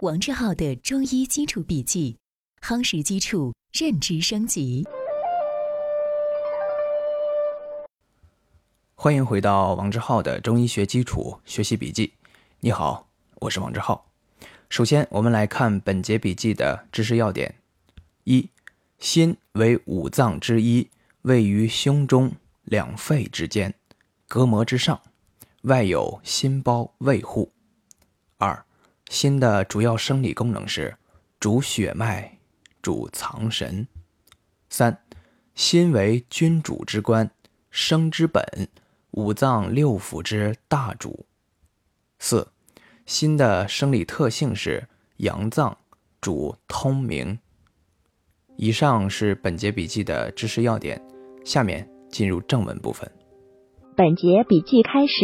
王志浩的中医基础笔记，夯实基础，认知升级。欢迎回到王志浩的中医学基础学习笔记。你好，我是王志浩。首先，我们来看本节笔记的知识要点：一、心为五脏之一，位于胸中两肺之间，膈膜之上，外有心包卫护。二、心的主要生理功能是主血脉、主藏神。三、心为君主之官，生之本，五脏六腑之大主。四、心的生理特性是阳脏，主通明。以上是本节笔记的知识要点，下面进入正文部分。本节笔记开始，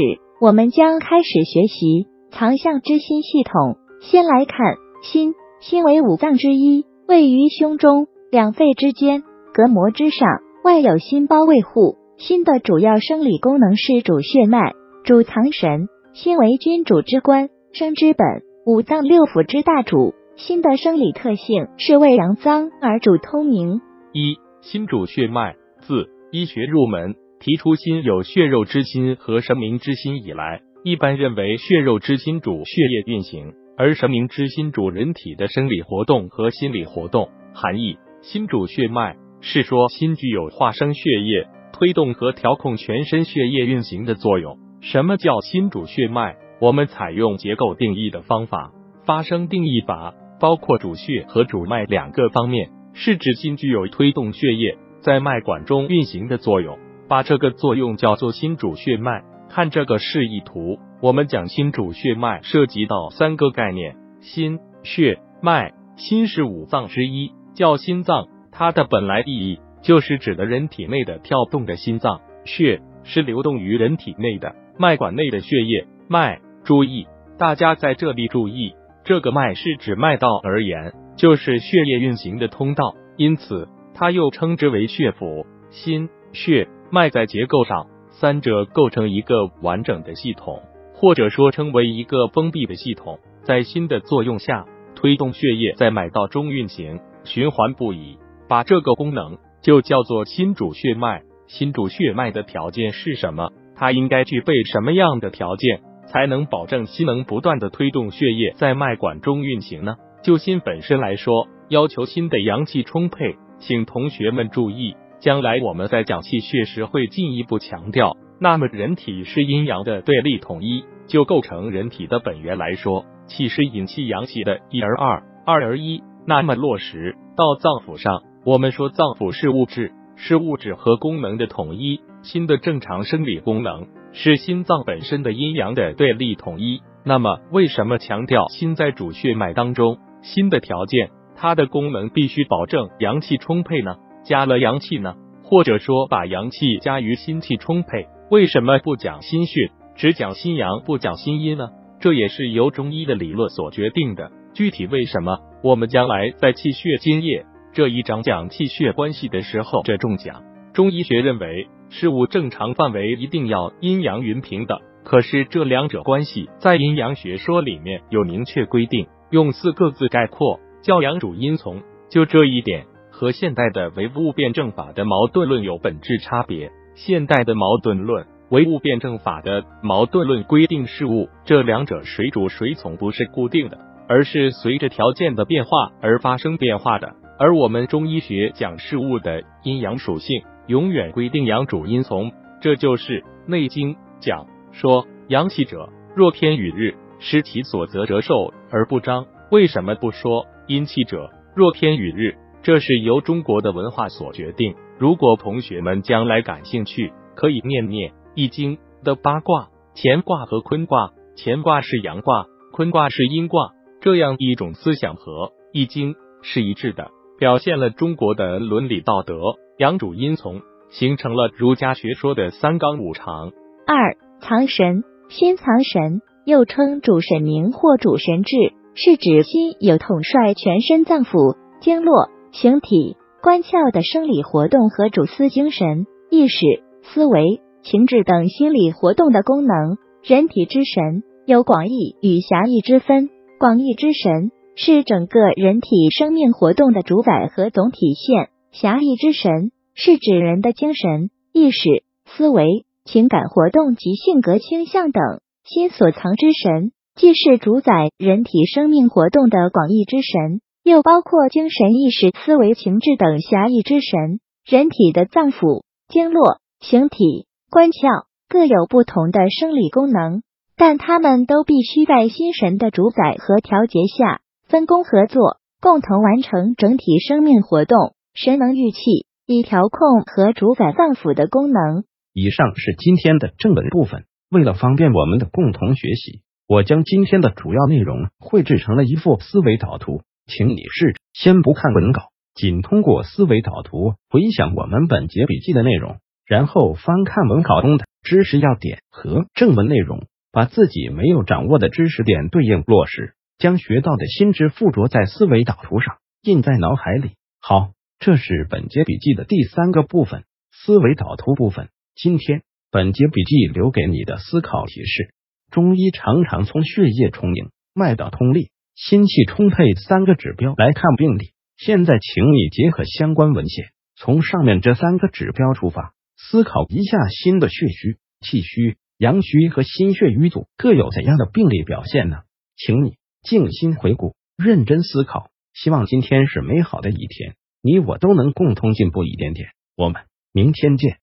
我们将开始学习。藏象之心系统，先来看心。心为五脏之一，位于胸中两肺之间，膈膜之上，外有心包卫护。心的主要生理功能是主血脉、主藏神。心为君主之官，生之本，五脏六腑之大主。心的生理特性是为阳脏而主通明。一、心主血脉。自医学入门提出心有血肉之心和神明之心以来。一般认为，血肉之心主血液运行，而神明之心主人体的生理活动和心理活动。含义：心主血脉，是说心具有化生血液、推动和调控全身血液运行的作用。什么叫心主血脉？我们采用结构定义的方法，发生定义法，包括主血和主脉两个方面，是指心具有推动血液在脉管中运行的作用，把这个作用叫做心主血脉。看这个示意图，我们讲心主血脉涉及到三个概念：心、血、脉。心是五脏之一，叫心脏，它的本来意义就是指的人体内的跳动的心脏。血是流动于人体内的脉管内的血液。脉，注意，大家在这里注意，这个脉是指脉道而言，就是血液运行的通道，因此它又称之为血府。心、血、脉在结构上。三者构成一个完整的系统，或者说称为一个封闭的系统，在心的作用下，推动血液在脉道中运行，循环不已。把这个功能就叫做心主血脉。心主血脉的条件是什么？它应该具备什么样的条件，才能保证心能不断的推动血液在脉管中运行呢？就心本身来说，要求心的阳气充沛。请同学们注意。将来我们在讲气血时会进一步强调。那么人体是阴阳的对立统一，就构成人体的本源来说，气是引气阳气的一而二，二而一。那么落实到脏腑上，我们说脏腑是物质，是物质和功能的统一。心的正常生理功能是心脏本身的阴阳的对立统一。那么为什么强调心在主血脉当中？心的条件，它的功能必须保证阳气充沛呢？加了阳气呢，或者说把阳气加于心气充沛，为什么不讲心血，只讲心阳，不讲心阴呢？这也是由中医的理论所决定的。具体为什么，我们将来在气血津液这一章讲气血关系的时候着重讲。中医学认为，事物正常范围一定要阴阳匀平的，可是这两者关系在阴阳学说里面有明确规定，用四个字概括，叫阳主阴从。就这一点。和现代的唯物辩证法的矛盾论有本质差别。现代的矛盾论、唯物辩证法的矛盾论规定事物，这两者谁主谁从不是固定的，而是随着条件的变化而发生变化的。而我们中医学讲事物的阴阳属性，永远规定阳主阴从。这就是《内经》讲说：阳气者，若天与日，失其所择者寿而不彰。为什么不说阴气者，若天与日？这是由中国的文化所决定。如果同学们将来感兴趣，可以念念《易经》的八卦，乾卦和坤卦。乾卦是阳卦，坤卦是阴卦，这样一种思想和《易经》是一致的，表现了中国的伦理道德，阳主阴从，形成了儒家学说的三纲五常。二藏神，心藏神，又称主神明或主神志，是指心有统帅全身脏腑、经络。形体、官窍的生理活动和主司精神、意识、思维、情志等心理活动的功能。人体之神有广义与狭义之分。广义之神是整个人体生命活动的主宰和总体现。狭义之神是指人的精神、意识、思维、情感活动及性格倾向等。心所藏之神，既是主宰人体生命活动的广义之神，又包括精神、意识、思维、情志等狭义之神。人体的脏腑、经络、形体、官窍各有不同的生理功能，但它们都必须在心神的主宰和调节下。分工合作，共同完成整体生命活动。神能御气，以调控和主宰脏腑的功能。以上是今天的正文部分。为了方便我们的共同学习，我将今天的主要内容绘制成了一幅思维导图，请你试着先不看文稿，仅通过思维导图回想我们本节笔记的内容，然后翻看文稿中的知识要点和正文内容，把自己没有掌握的知识点对应落实。将学到的新知附着在思维导图上，印在脑海里。好，这是本节笔记的第三个部分——思维导图部分。今天本节笔记留给你的思考提示：中医常常从血液充盈、脉道通利、心气充沛三个指标来看病理。现在，请你结合相关文献，从上面这三个指标出发，思考一下心的血虚、气虚、阳虚和心血瘀阻各有怎样的病理表现呢？请你。静心回顾，认真思考。希望今天是美好的一天，你我都能共同进步一点点。我们明天见。